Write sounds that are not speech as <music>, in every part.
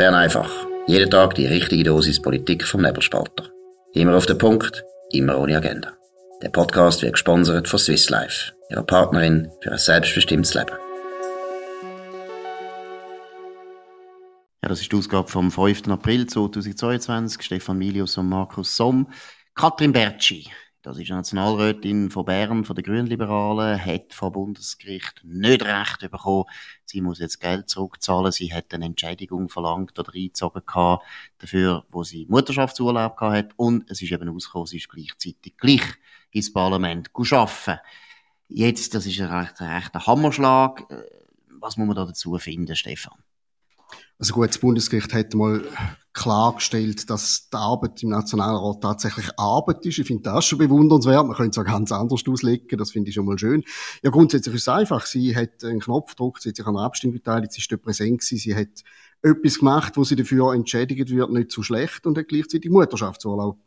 Bern einfach. Jeden Tag die richtige Dosis Politik vom Nebelspalter. Immer auf den Punkt, immer ohne Agenda. Der Podcast wird gesponsert von Swiss Life, ihrer Partnerin für ein selbstbestimmtes Leben. Ja, das ist die Ausgabe vom 5. April 2022. Stefan Milius und Markus Somm. Katrin Bertschi, das ist Nationalrätin von Bern, von den Grünliberalen, hat vom Bundesgericht nicht recht bekommen. Sie muss jetzt Geld zurückzahlen. Sie hat eine Entschädigung verlangt oder eingezogen gehabt dafür, wo sie Mutterschaftsurlaub gehabt hat. Und es ist eben rausgekommen, sie ist gleichzeitig gleich ins Parlament arbeiten. Jetzt, das ist ein recht, ein rechter Hammerschlag. Äh, was muss man da dazu finden, Stefan? Also gut, das Bundesgericht hat mal klargestellt, dass die Arbeit im Nationalrat tatsächlich Arbeit ist. Ich finde das schon bewundernswert. Man könnte es auch ganz anders auslegen. Das finde ich schon mal schön. Ja, grundsätzlich ist es einfach. Sie hat einen Knopf gedrückt, sie hat sich an der Abstimmung beteiligt, sie ist dort präsent gewesen, sie hat etwas gemacht, wo sie dafür entschädigt wird, nicht zu schlecht und hat gleichzeitig Mutterschaftsurlaub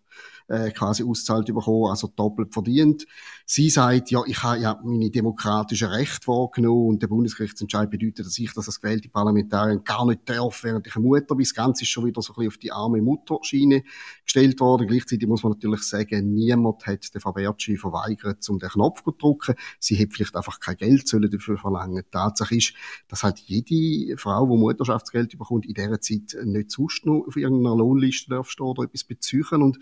äh, quasi auszahlt bekommen, also doppelt verdient. Sie sagt, ja, ich habe ja meine demokratischen Rechte wahrgenommen und der Bundesgerichtsentscheid bedeutet, dass ich das als gewählte Parlamentarierin gar nicht darf, während ich eine Mutter bin. Das Ganze ist schon wieder so ein bisschen auf die arme Mutterschiene gestellt worden. Gleichzeitig muss man natürlich sagen, niemand hat den Faberci verweigert, um den Knopf zu drücken. Sie hat vielleicht einfach kein Geld sollen dafür verlangen. Tatsache ist, dass halt jede Frau, die Mutterschaftsgeld bekommt, in dieser Zeit nicht sonst noch auf irgendeiner Lohnliste darf stehen oder etwas beziehen. Und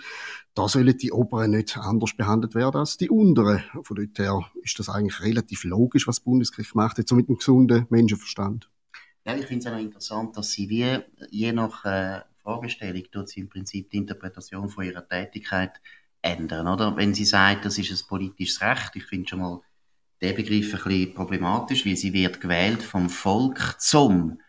da sollen die Oberen nicht anders behandelt werden als die Unteren. Von dort her ist das eigentlich relativ logisch, was das Bundesgericht macht, jetzt so mit einem gesunden Menschenverstand. Ja, ich finde es auch interessant, dass sie wie, je nach äh, Fragestellung, tut sie im Prinzip die Interpretation von ihrer Tätigkeit ändern, oder? Wenn sie sagt, das ist ein politisches Recht, ich finde schon mal den Begriff ein bisschen problematisch, weil sie wird gewählt vom Volk zum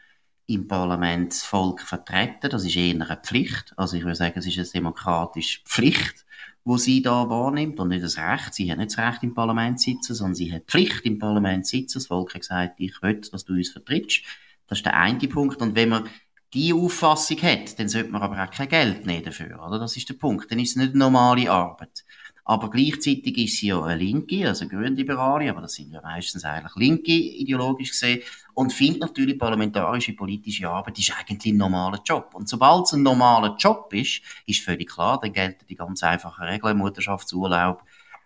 im Parlament das Volk vertreten. Das ist eher eine Pflicht. Also ich würde sagen, es ist eine demokratische Pflicht, wo sie da wahrnimmt und nicht das Recht. Sie hat nicht das Recht im Parlament zu sitzen, sondern sie hat Pflicht im Parlament zu sitzen. Das Volk hat gesagt, ich will, dass du uns vertrittst. Das ist der eine Punkt. Und wenn man die Auffassung hat, dann sollte man aber auch kein Geld nehmen dafür, oder? Das ist der Punkt. Dann ist es nicht normale Arbeit. Aber gleichzeitig ist sie ja eine Linke, also Grünliberale, aber das sind ja meistens eigentlich Linke ideologisch gesehen und findet natürlich parlamentarische politische Arbeit ist eigentlich ein normaler Job. Und sobald es ein normaler Job ist, ist völlig klar, dann gelten die ganz einfachen Regeln. Mutterschaftsurlaub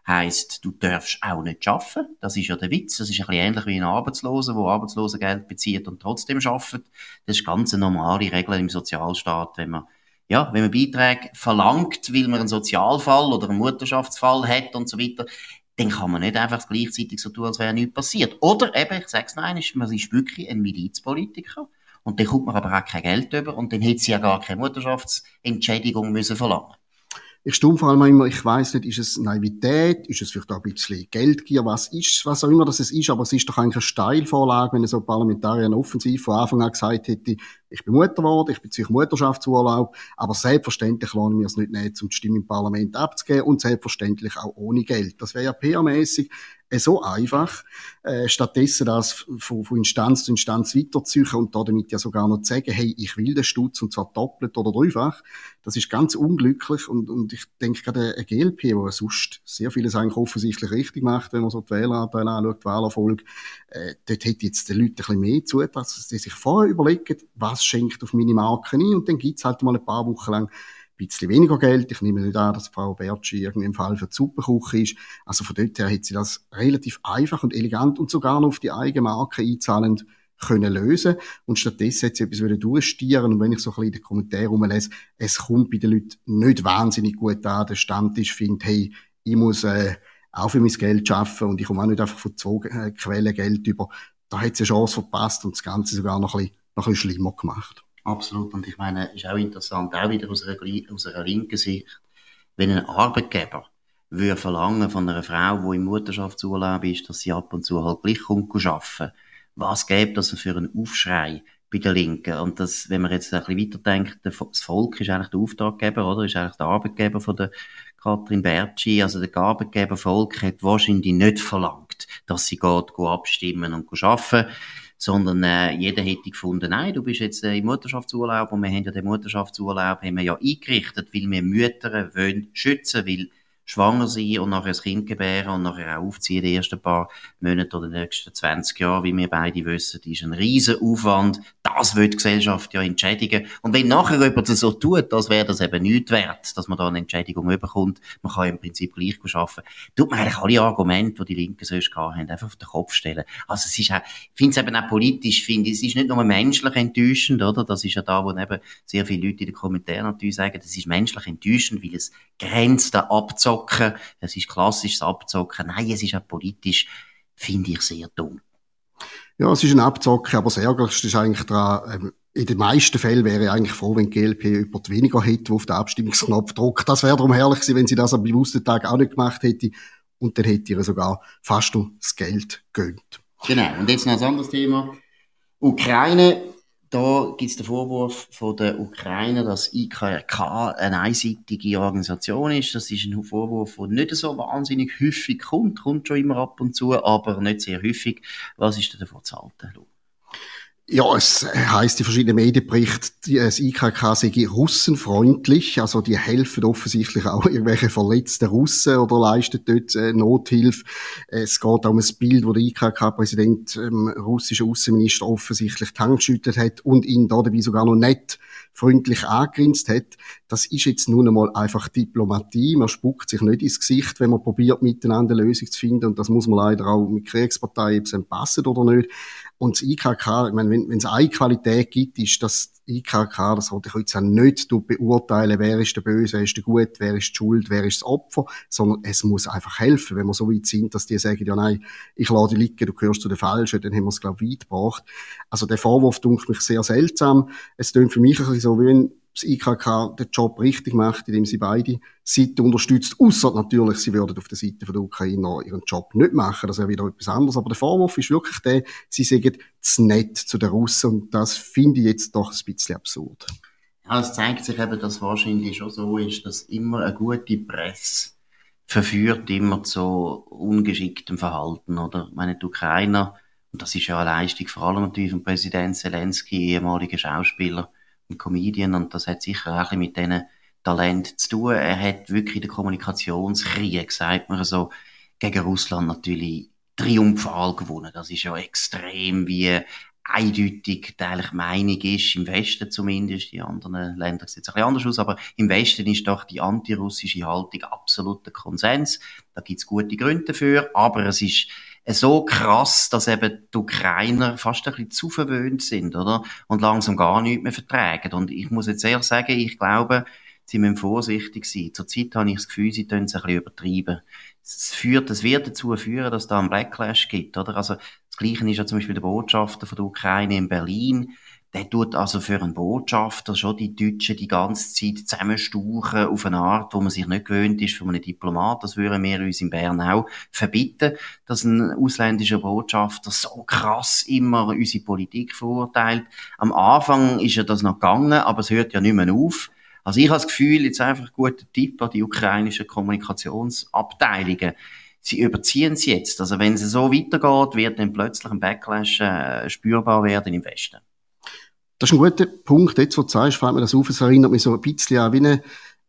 heisst, du darfst auch nicht arbeiten. Das ist ja der Witz. Das ist ein bisschen ähnlich wie ein Arbeitsloser, der Arbeitslosengeld bezieht und trotzdem arbeitet. Das ist ganz eine normale Regel im Sozialstaat, wenn man ja, wenn man Beiträge verlangt, weil man einen Sozialfall oder einen Mutterschaftsfall hat und so weiter, dann kann man nicht einfach gleichzeitig so tun, als wäre nichts passiert. Oder eben, ich sage es nein, man ist wirklich ein Milizpolitiker und dann kommt man aber auch kein Geld über und dann hätte sie ja gar keine Mutterschaftsentschädigung müssen verlangen ich stumm vor allem immer, ich weiß nicht, ist es Naivität, ist es vielleicht auch ein bisschen Geldgier, was ist, was auch immer das es ist, aber es ist doch eigentlich eine Steilvorlage, wenn so Parlamentarier offensiv von Anfang an gesagt hätte, ich bin Mutter geworden, ich beziehe Mutterschaftsurlaub, aber selbstverständlich lasse ich mir es nicht nehmen, um die Stimme im Parlament abzugeben und selbstverständlich auch ohne Geld. Das wäre ja PR-mäßig so einfach, äh, stattdessen das von, Instanz zu Instanz weiterzuziehen und da damit ja sogar noch zu sagen, hey, ich will den Stutz und zwar doppelt oder dreifach, das ist ganz unglücklich und, und ich denke gerade eine GLP, wo sonst sehr vieles eigentlich offensichtlich richtig macht, wenn man so die Wähleranteile anschaut, die Wählerfolge, äh, dort hätte jetzt den Leuten ein bisschen mehr zu, dass sie sich vorher überlegen, was schenkt auf meine Marke ein und dann gibt's halt mal ein paar Wochen lang bisschen weniger Geld. Ich nehme nicht an, dass Frau Bertschi irgendwie im Fall für die Suppenküche ist. Also von dort her hat sie das relativ einfach und elegant und sogar noch auf die eigene Marke einzahlend können lösen. Und stattdessen hat sie etwas wieder durchstieren. Und wenn ich so ein bisschen in den Kommentaren rumlese, es kommt bei den Leuten nicht wahnsinnig gut an. Der Stammtisch findet, hey, ich muss, äh, auch für mein Geld arbeiten und ich komme auch nicht einfach von zwei äh, Quellen Geld über. Da hat sie eine Chance verpasst und das Ganze sogar noch ein bisschen, noch ein bisschen schlimmer gemacht. Absolut. Und ich meine, ist auch interessant, auch wieder aus einer, aus einer linken Sicht, wenn ein Arbeitgeber würde verlangen von einer Frau, die im Mutterschaftsurlaub ist, dass sie ab und zu halt gleich kommt arbeiten, was gäbe das für einen Aufschrei bei der Linken? Und das, wenn man jetzt ein bisschen weiterdenkt, das Volk ist eigentlich der Auftraggeber, oder? Ist eigentlich der Arbeitgeber von der Katrin Bertschi. Also der Arbeitgeber Volk hat wahrscheinlich nicht verlangt, dass sie geht abstimmen und arbeiten sondern äh, jeder hätte gefunden, nein, du bist jetzt äh, im Mutterschaftsurlaub und wir haben ja den Mutterschaftsurlaub haben wir ja eingerichtet, weil wir Mütter wollen schützen, weil schwanger sein und nachher ein Kind gebären und nachher auch aufziehen, die ersten paar Monate oder die nächsten 20 Jahre, wie wir beide wissen, ist ein riesen Aufwand. Das wird die Gesellschaft ja entschädigen. Und wenn nachher jemand das so tut, als wäre das eben nichts wert, dass man da eine Entschädigung überkommt, man kann im Prinzip gleich arbeiten, tut man eigentlich alle Argumente, die die Linken sonst gehabt haben, einfach auf den Kopf stellen. Also es ist auch, ich finde es eben auch politisch, finde es ist nicht nur menschlich enttäuschend, oder? Das ist ja da, wo eben sehr viele Leute in den Kommentaren natürlich sagen, das ist menschlich enttäuschend, weil es grenzt an Abzug Abzocken. Es ist klassisches Abzocken. Nein, es ist auch politisch, finde ich sehr dumm. Ja, es ist ein Abzocken, aber das Ärgerlichste ist eigentlich daran, ähm, in den meisten Fällen wäre ich eigentlich froh, wenn die GLP jemand weniger hätte, der auf den Abstimmungsknopf drückt. Das wäre darum herrlich gewesen, wenn sie das am bewussten Tag auch nicht gemacht hätte. Und dann hätte ihr sogar fast noch das Geld gönnt. Genau. Und jetzt noch ein anderes Thema. Ukraine da gibt es den Vorwurf von der Ukraine, dass IKRK eine einseitige Organisation ist. Das ist ein Vorwurf, der nicht so wahnsinnig häufig kommt, kommt schon immer ab und zu, aber nicht sehr häufig. Was ist denn davon zu halten, Lu? Ja, es heißt in verschiedenen Medienberichten, das IKK sei russenfreundlich, also die helfen offensichtlich auch irgendwelche verletzten Russen oder leisten dort äh, Nothilfe. Es geht auch um ein Bild, wo der IKK-Präsident ähm, russische Außenminister offensichtlich geschüttelt hat und ihn da dabei sogar noch nett freundlich angrinst hat. Das ist jetzt nun einmal einfach Diplomatie. Man spuckt sich nicht ins Gesicht, wenn man probiert, miteinander eine Lösung zu finden. Und das muss man leider auch mit Kriegsparteien, ob es passen oder nicht. Und das IKK, ich meine, wenn, wenn es eine Qualität gibt, ist, dass IKK, das sollte ich jetzt nicht beurteilen, wer ist der Böse, wer ist der Gut, wer ist die Schuld, wer ist das Opfer, sondern es muss einfach helfen. Wenn wir so weit sind, dass die sagen, ja nein, ich lade dich liegen, du gehörst zu den Falschen, dann haben wir es, glaube ich, weit gebracht. Also der Vorwurf dunkelt mich sehr seltsam. Es klingt für mich ein bisschen so, wie wenn das IKK den Job richtig macht, indem sie beide Seiten unterstützt. Außer natürlich, sie würden auf der Seite der Ukrainer ihren Job nicht machen. Das wäre wieder etwas anderes. Aber der Vorwurf ist wirklich der, sie sagen zu nett zu den Russen. Und das finde ich jetzt doch ein bisschen absurd. Ja, es zeigt sich eben, dass wahrscheinlich schon so ist, dass immer eine gute Presse verführt immer zu ungeschicktem Verhalten, oder? Ich meine, die Ukrainer, und das ist ja eine Leistung vor allem natürlich vom Präsident Zelensky, ehemaliger Schauspieler, ein Comedian und das hat sicher auch ein bisschen mit diesen Talent zu tun. Er hat wirklich den Kommunikationskrieg, sagt man so, gegen Russland natürlich triumphal gewonnen. Das ist ja extrem, wie eindeutig eigentlich Meinung ist, im Westen zumindest, die anderen Länder sieht es ein bisschen anders aus, aber im Westen ist doch die antirussische Haltung absoluter Konsens. Da gibt es gute Gründe dafür, aber es ist so krass, dass eben die Ukrainer fast ein bisschen zu verwöhnt sind, oder? Und langsam gar nichts mehr vertragen. Und ich muss jetzt ehrlich sagen, ich glaube, sie müssen vorsichtig sein. Zurzeit habe ich das Gefühl, sie tun es ein bisschen übertreiben. Es führt, es wird dazu führen, dass da einen Backlash gibt, oder? Also, das Gleiche ist ja zum Beispiel der Botschafter von der Ukraine in Berlin der tut also für einen Botschafter schon die Deutschen die ganze Zeit zusammenstauchen auf eine Art, wo man sich nicht gewöhnt ist von einem Diplomat. Das würden wir uns in Bern auch verbieten, dass ein ausländischer Botschafter so krass immer unsere Politik verurteilt. Am Anfang ist ja das noch gegangen, aber es hört ja nicht mehr auf. Also ich habe das Gefühl, jetzt einfach ein guter Tipp an die ukrainischen Kommunikationsabteilungen sie überziehen es jetzt. Also wenn es so weitergeht, wird dann plötzlich ein Backlash äh, spürbar werden im Westen. Das ist ein guter Punkt. Jetzt, wo du sagst, fällt mir das auf. Es erinnert mich so ein bisschen an wie ein,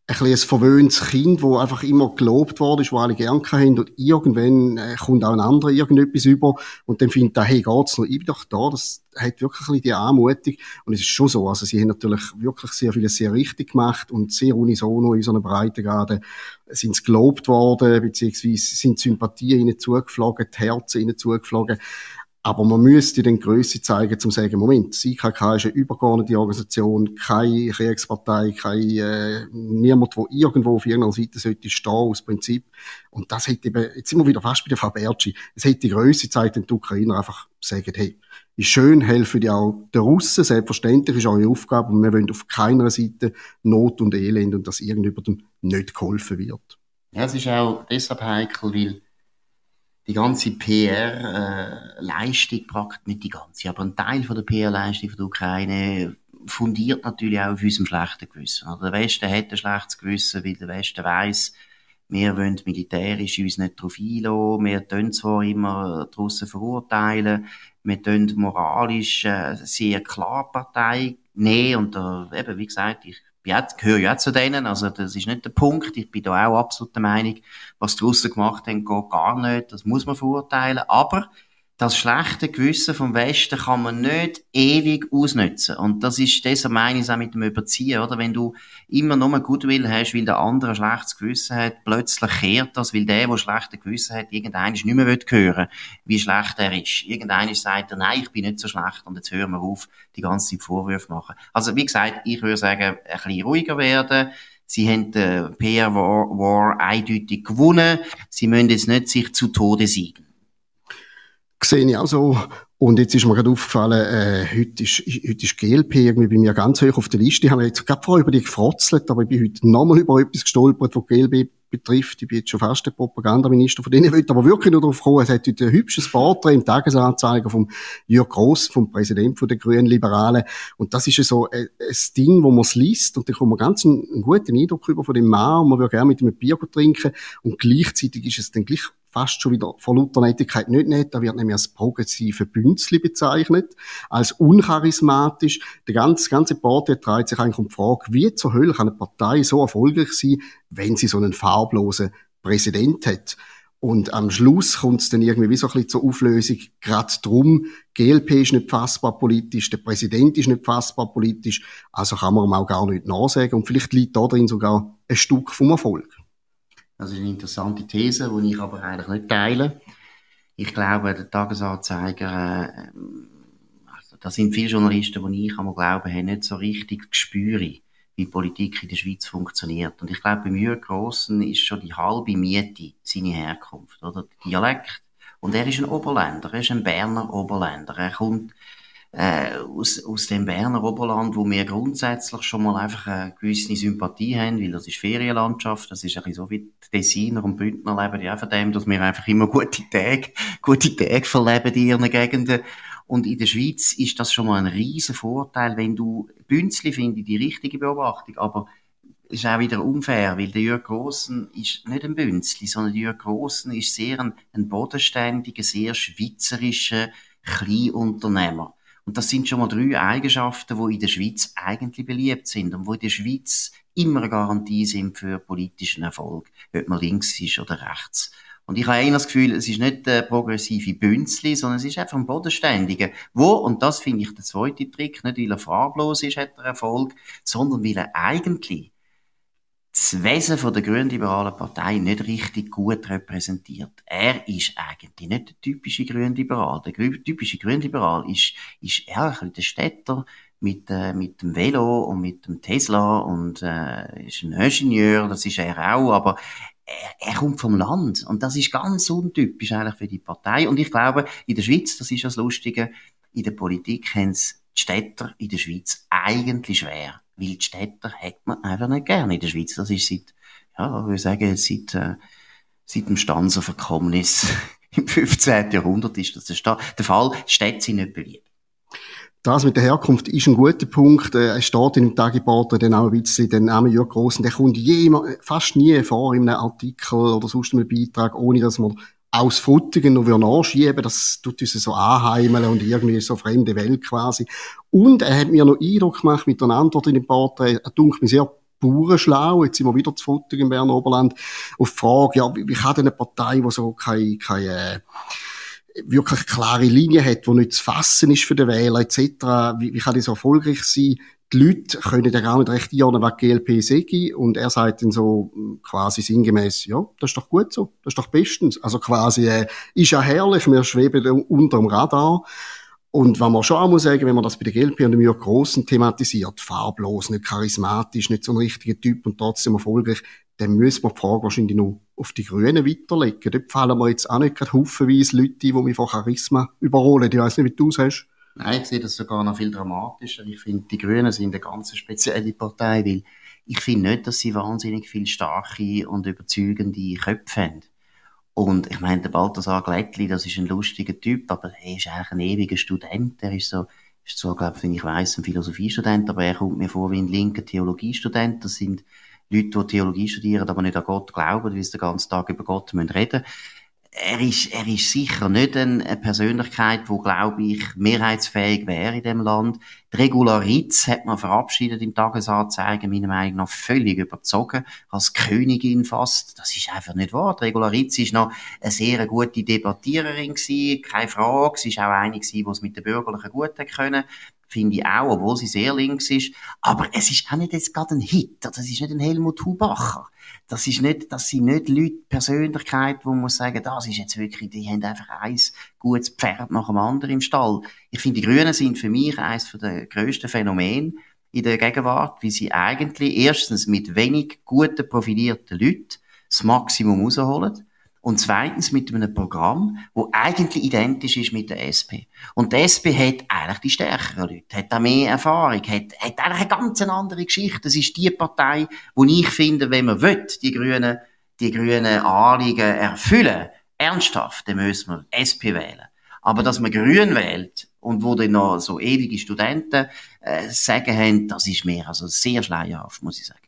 ein verwöhntes Kind, wo einfach immer gelobt worden ist, wo alle gern haben. Und irgendwann äh, kommt auch ein anderer irgendetwas über und dann findet er, hey, geht's noch? Ich bin doch da. Das hat wirklich ein bisschen die Anmutung. Und es ist schon so. Also, sie haben natürlich wirklich sehr vieles sehr richtig gemacht und sehr unisono in so einer Breitengrade sind sie gelobt worden, beziehungsweise sind Sympathien ihnen zugeflogen, die Herzen ihnen zugeflogen. Aber man müsste dann Größe zeigen, um zu sagen, Moment, das IKK ist eine übergeordnete Organisation, keine Kriegspartei, kein, äh, niemand, der irgendwo auf irgendeiner Seite sollte stehen, aus Prinzip. Und das hätte eben, jetzt sind wir wieder fast bei der Frau Bertschi, es hätte die Größe gezeigt, wenn die Ukrainer einfach sagen, hey, ist schön, helfen die auch den Russen, selbstverständlich ist eure Aufgabe, und wir wollen auf keiner Seite Not und Elend und dass irgendjemandem nicht geholfen wird. Ja, es ist auch deshalb heikel, weil die ganze PR-Leistung, praktisch nicht die ganze, aber ein Teil von der PR-Leistung der Ukraine fundiert natürlich auch auf unserem schlechten Gewissen. Der Westen hat ein schlechtes Gewissen, weil der Westen weiss, wir wollen militärisch uns nicht darauf einlassen, wir tun zwar immer die Russen verurteilen, wir tun moralisch äh, sehr klar Partei nehmen und da, eben, wie gesagt, ich gehöre ja zu denen, also das ist nicht der Punkt. Ich bin da auch absolut der Meinung, was die Russen gemacht haben, geht gar nicht. Das muss man verurteilen. Aber das schlechte Gewissen vom Westen kann man nicht ewig ausnutzen. Und das ist, deshalb meine ich auch mit dem Überziehen, oder? Wenn du immer nur Goodwill hast, weil der andere ein schlechtes Gewissen hat, plötzlich kehrt das, weil der, der schlechtes Gewissen hat, irgendeiner nicht mehr hören wie schlecht er ist. Irgendeiner sagt er, nein, ich bin nicht so schlecht und jetzt hören wir auf, die ganze Zeit Vorwürfe machen. Also, wie gesagt, ich würde sagen, ein bisschen ruhiger werden. Sie haben den PR-War War eindeutig gewonnen. Sie müssen jetzt nicht sich zu Tode siegen sehe ich auch so. Und jetzt ist mir gerade aufgefallen, äh, heute ist, heute ist GLP irgendwie bei mir ganz hoch auf der Liste. Ich habe jetzt gerade vorher über die gefrotzelt, aber ich bin heute nochmal über etwas gestolpert, was GLP betrifft. Ich bin jetzt schon fast der Propagandaminister von denen. Ich will aber wirklich nur darauf kommen, es hat heute ein hübsches Porträt im Tagesanzeiger vom Jörg Gross, vom Präsidenten der Grünen Liberalen. Und das ist ja so ein, ein Ding, wo man es liest und da kommt man ganz einen, einen guten Eindruck über von dem Mann und man würde gerne mit ihm ein Bier trinken und gleichzeitig ist es dann gleich fast schon wieder von lauter Nettigkeit nicht nett. Da wird nämlich als progressive Bünzli bezeichnet, als uncharismatisch. Der ganze, ganze Porträt dreht sich eigentlich um die Frage, wie zur Hölle kann eine Partei so erfolgreich sein, wenn sie so einen farblosen Präsident hat. Und am Schluss kommt es dann irgendwie wie so ein bisschen zur Auflösung, gerade drum, GLP ist nicht fassbar politisch, der Präsident ist nicht fassbar politisch, also kann man ihm auch gar nicht nachsagen. Und vielleicht liegt da drin sogar ein Stück vom Erfolg. Das ist eine interessante These, die ich aber eigentlich nicht teile. Ich glaube, der Tagesanzeiger, äh, also, da sind viele Journalisten, die ich einmal glaube, haben nicht so richtig gespürt, wie Politik in der Schweiz funktioniert. Und ich glaube, bei Jürgen Grossen ist schon die halbe Miete seine Herkunft, oder? Der Dialekt. Und er ist ein Oberländer, er ist ein Berner Oberländer. Er kommt äh, aus, aus dem Berner Oberland, wo wir grundsätzlich schon mal einfach eine gewisse Sympathie haben, weil das ist Ferienlandschaft, das ist ein bisschen so wie die Tessiner und Bündner leben ja von dem, dass wir einfach immer <laughs> gute Tage, gute Tage verleben in ihren Gegenden. Und in der Schweiz ist das schon mal ein riesen Vorteil, wenn du Bünzli finde die richtige Beobachtung, aber ist auch wieder unfair, weil der Jörg Grossen ist nicht ein Bünzli, sondern der Jörg Grossen ist sehr ein, ein bodenständiger, sehr schweizerischer Kleinunternehmer. Und das sind schon mal drei Eigenschaften, die in der Schweiz eigentlich beliebt sind und wo in der Schweiz immer eine Garantie sind für politischen Erfolg, ob man links ist oder rechts. Und ich habe eher das Gefühl, es ist nicht der progressive Bünzli, sondern es ist einfach ein Bodenständiger, wo, und das finde ich der zweite Trick, nicht weil er farblos ist, hat er Erfolg, sondern weil er eigentlich das Wesen von der grünliberalen Partei nicht richtig gut repräsentiert. Er ist eigentlich nicht der typische Grünliberal. Der typische Grünliberal ist, ist eher ein der Städter mit, äh, mit dem Velo und mit dem Tesla und äh, ist ein Ingenieur, das ist er auch, aber er, er kommt vom Land und das ist ganz untypisch eigentlich für die Partei. Und ich glaube, in der Schweiz, das ist das Lustige, in der Politik haben es die Städter in der Schweiz eigentlich schwer weil die Städter hat man einfach nicht gerne in der Schweiz. Das ist seit, ja, ich würde sagen, seit, äh, seit dem Stanzer Verkommnis <laughs> im 15. Jahrhundert ist das der Fall. Die Städte sind nicht beliebt. Das mit der Herkunft ist ein guter Punkt. Äh, es steht in dem Tagiporter dann auch ein bisschen, den Namen Jörg Grossen, der kommt jemand, fast nie vor in einem Artikel oder sonst einem Beitrag, ohne dass man aus Frutigen noch nachschieben, das tut uns so anheimeln und irgendwie so fremde Welt quasi. Und er hat mir noch Eindruck gemacht mit der Antwort in dem Porträt, er dunkelt mir sehr bauernschlau, jetzt sind wir wieder zu Frutigen im Berner Oberland, auf die Frage, ja, wie, wie kann denn eine Partei, die so keine, keine, äh, wirklich klare Linie hat, die nicht zu fassen ist für den Wähler etc., wie, wie kann die so erfolgreich sein? Die Leute können ja gar nicht recht einordnen, was GLP sei. Und er sagt dann so quasi sinngemäß, ja, das ist doch gut so, das ist doch bestens. Also quasi, äh, ist ja herrlich, wir schweben unter dem Radar. Und was man schon auch muss sagen, wenn man das bei der GLP und dem Jörg Grossen thematisiert, farblos, nicht charismatisch, nicht so ein richtiger Typ und trotzdem erfolgreich, dann müssen wir die Frage wahrscheinlich noch auf die Grünen weiterlegen. Dort fallen mir jetzt auch nicht gerade haufenweise Leute, die mich von Charisma überholen. Ich weiss nicht, wie du es hast. Nein, ich sehe das sogar noch viel dramatischer. Ich finde, die Grünen sind eine ganz spezielle Partei, weil ich finde nicht, dass sie wahnsinnig viel starke und überzeugende Köpfe haben. Und ich meine, der Balthasar Glättli, das ist ein lustiger Typ, aber er ist eigentlich ein ewiger Student. Er ist so, ist zwar, glaube ich, ich weiss, ein Philosophiestudent, aber er kommt mir vor wie ein linker Theologiestudent. Das sind Leute, die Theologie studieren, aber nicht an Gott glauben, weil sie den ganzen Tag über Gott reden müssen er ist, er ist sicher nicht eine Persönlichkeit, wo glaube ich mehrheitsfähig wäre in dem Land. Die Regularitz hat man verabschiedet im Tagesanzeigen, meiner Meinung nach völlig überzogen, als Königin fast. Das ist einfach nicht wahr. Die Regularitz ist noch eine sehr gute Debattiererin gewesen, keine Frage. Sie ist auch eine gewesen, die es mit den Bürgerlichen gut hat können finde ich auch, obwohl sie sehr links ist. Aber es ist auch nicht jetzt gerade ein Hit. Das ist nicht ein Helmut Hubacher. Das ist nicht, das sind nicht Leute, Persönlichkeiten, wo man sagen, das ist jetzt wirklich, die haben einfach ein gutes Pferd nach dem anderen im Stall. Ich finde, die Grünen sind für mich eines der grössten Phänomene in der Gegenwart, wie sie eigentlich erstens mit wenig guten, profilierten Leuten das Maximum rausholen und zweitens mit einem Programm, wo eigentlich identisch ist mit der SP. Und die SP hat eigentlich die stärkeren Leute, hat da mehr Erfahrung, hat, hat eigentlich eine ganz andere Geschichte. Das ist die Partei, wo ich finde, wenn man will, die Grünen, die Grünen Anliegen erfüllen, ernsthaft, dann müssen wir SP wählen. Aber dass man Grün wählt und wo dann noch so ewige Studenten äh, sagen haben, das ist mir also sehr schleierhaft, muss ich sagen.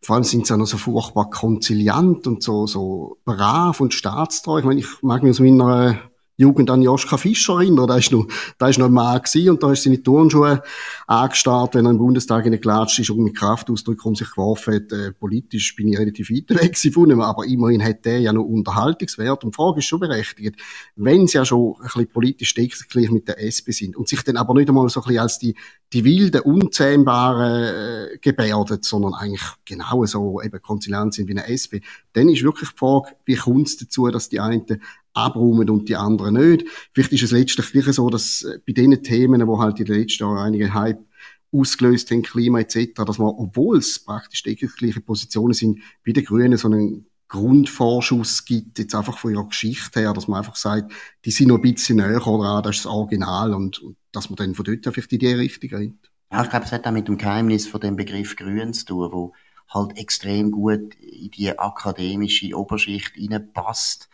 Vor allem sind sie auch noch so furchtbar konziliant und so, so brav und staatstreu. Ich meine, ich mag mich aus meiner Jugend an Joschka Fischer erinnern. Da ist noch, da ist noch ein Mann gewesen und da ist seine Turnschuhe angestarrt, wenn er im Bundestag in den Klatsch ist und mit Kraftausdruck um sich geworfen hat. Äh, politisch bin ich relativ weit weg von ihm, aber immerhin hat der ja noch Unterhaltungswert. Und die Frage ist schon berechtigt. Wenn sie ja schon ein bisschen politisch deckungsgleich mit der SP sind und sich dann aber nicht einmal so ein bisschen als die, die wilden, unzähmbaren äh, gebärdet, sondern eigentlich genau so eben konziliant sind wie eine SP, dann ist wirklich die Frage, wie kommt es dazu, dass die einen abräumen und die anderen nicht. Vielleicht ist es letztlich gleich so, dass äh, bei den Themen, wo halt in den letzten Jahren einige Hype ausgelöst haben, Klima etc., dass man, obwohl es praktisch die gleiche Positionen sind, wie die Grünen so einen Grundvorschuss gibt, jetzt einfach von ihrer Geschichte her, dass man einfach sagt, die sind noch ein bisschen näher dran, das ist das Original und, und dass man dann von dort vielleicht in die Richtung rennt. Ja, ich glaube, es hat auch mit dem Geheimnis von dem Begriff Grün zu tun, wo halt extrem gut in die akademische Oberschicht reinpasst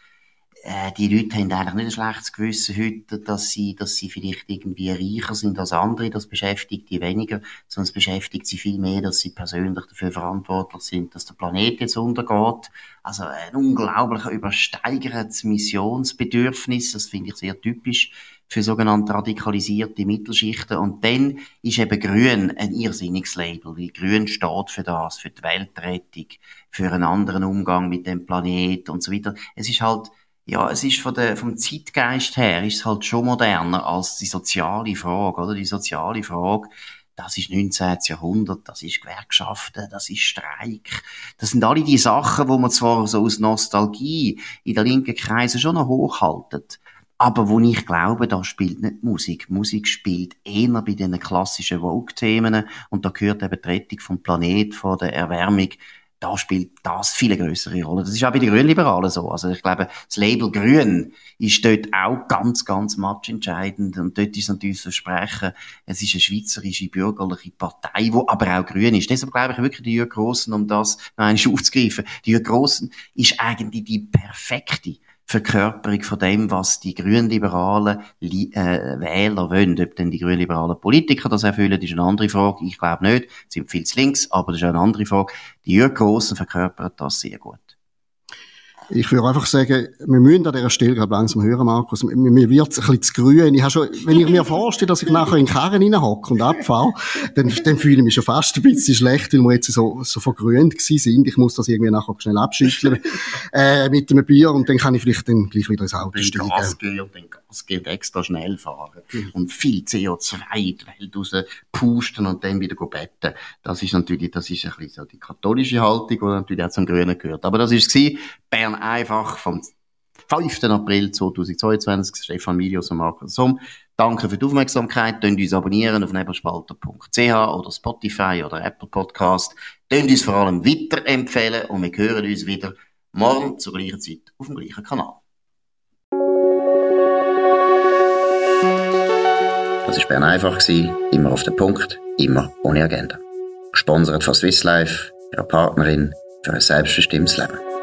äh, die Leute haben eigentlich nicht ein schlechtes Gewissen heute, dass sie, dass sie vielleicht irgendwie reicher sind als andere. Das beschäftigt die weniger, sondern es beschäftigt sie viel mehr, dass sie persönlich dafür verantwortlich sind, dass der Planet jetzt untergeht. Also ein unglaublich übersteigertes Missionsbedürfnis. Das finde ich sehr typisch für sogenannte radikalisierte Mittelschichten. Und dann ist eben Grün ein irrsinniges Label, weil Grün steht für das, für die Weltrettung, für einen anderen Umgang mit dem Planet und so weiter. Es ist halt, ja, es ist von der, vom Zeitgeist her, ist es halt schon moderner als die soziale Frage, oder? Die soziale Frage, das ist 19. Jahrhundert, das ist Gewerkschaften, das ist Streik. Das sind alle die Sachen, wo man zwar so aus Nostalgie in der linken Kreise schon noch hochhaltet, aber wo ich glaube, da spielt nicht Musik. Musik spielt eher bei den klassischen Vogue-Themen und da gehört eben die Rettung vom Planet, von der Erwärmung da spielt das viele größere Rolle. Das ist auch bei den Grünliberalen so. Also ich glaube, das Label Grün ist dort auch ganz, ganz matchentscheidend. Und dort ist natürlich das Versprechen, es ist eine schweizerische bürgerliche Partei, wo aber auch grün ist. Deshalb glaube ich wirklich, die Jürg Grossen, um das noch einmal aufzugreifen, die Jürg Grossen ist eigentlich die perfekte Verkörperung von dem, was die grünliberalen äh, Wähler wollen. Ob denn die grünliberalen Politiker das erfüllen, ist eine andere Frage. Ich glaube nicht. Sie sind viel zu links, aber das ist eine andere Frage. Die Jürgen Grossen verkörpert das sehr gut. Ich würde einfach sagen, wir müssen an dieser Stelle gerade langsam hören, Markus. Mir wird es ein bisschen zu grün. Ich habe schon, wenn ich mir <laughs> vorstelle, dass ich nachher in den Karren reinhocke und abfahre, dann, dann fühle ich mich schon fast ein bisschen schlecht, weil wir jetzt so, so vergrünt gewesen sind. Ich muss das irgendwie nachher schnell abschütteln, <laughs> äh, mit einem Bier und dann kann ich vielleicht dann gleich wieder ins Auto steigen. Gas geben, den Gas geben, extra schnell fahren. Mhm. Und viel CO2 in die Welt raus pusten und dann wieder betten. Das ist natürlich, das ist ein bisschen so die katholische Haltung, die natürlich auch zum Grünen gehört. Aber das ist es Bern einfach vom 5. April 2022. Stefan Milius und Markus Somm. Danke für die Aufmerksamkeit. Könnt uns abonnieren auf nebelspalter.ch oder Spotify oder Apple Podcast. Könnt uns vor allem weiterempfehlen und wir hören uns wieder morgen zur gleichen Zeit auf dem gleichen Kanal. Das war Bern einfach, immer auf den Punkt, immer ohne Agenda. Gesponsert von Swiss Life, ihrer Partnerin für ein selbstbestimmtes Leben.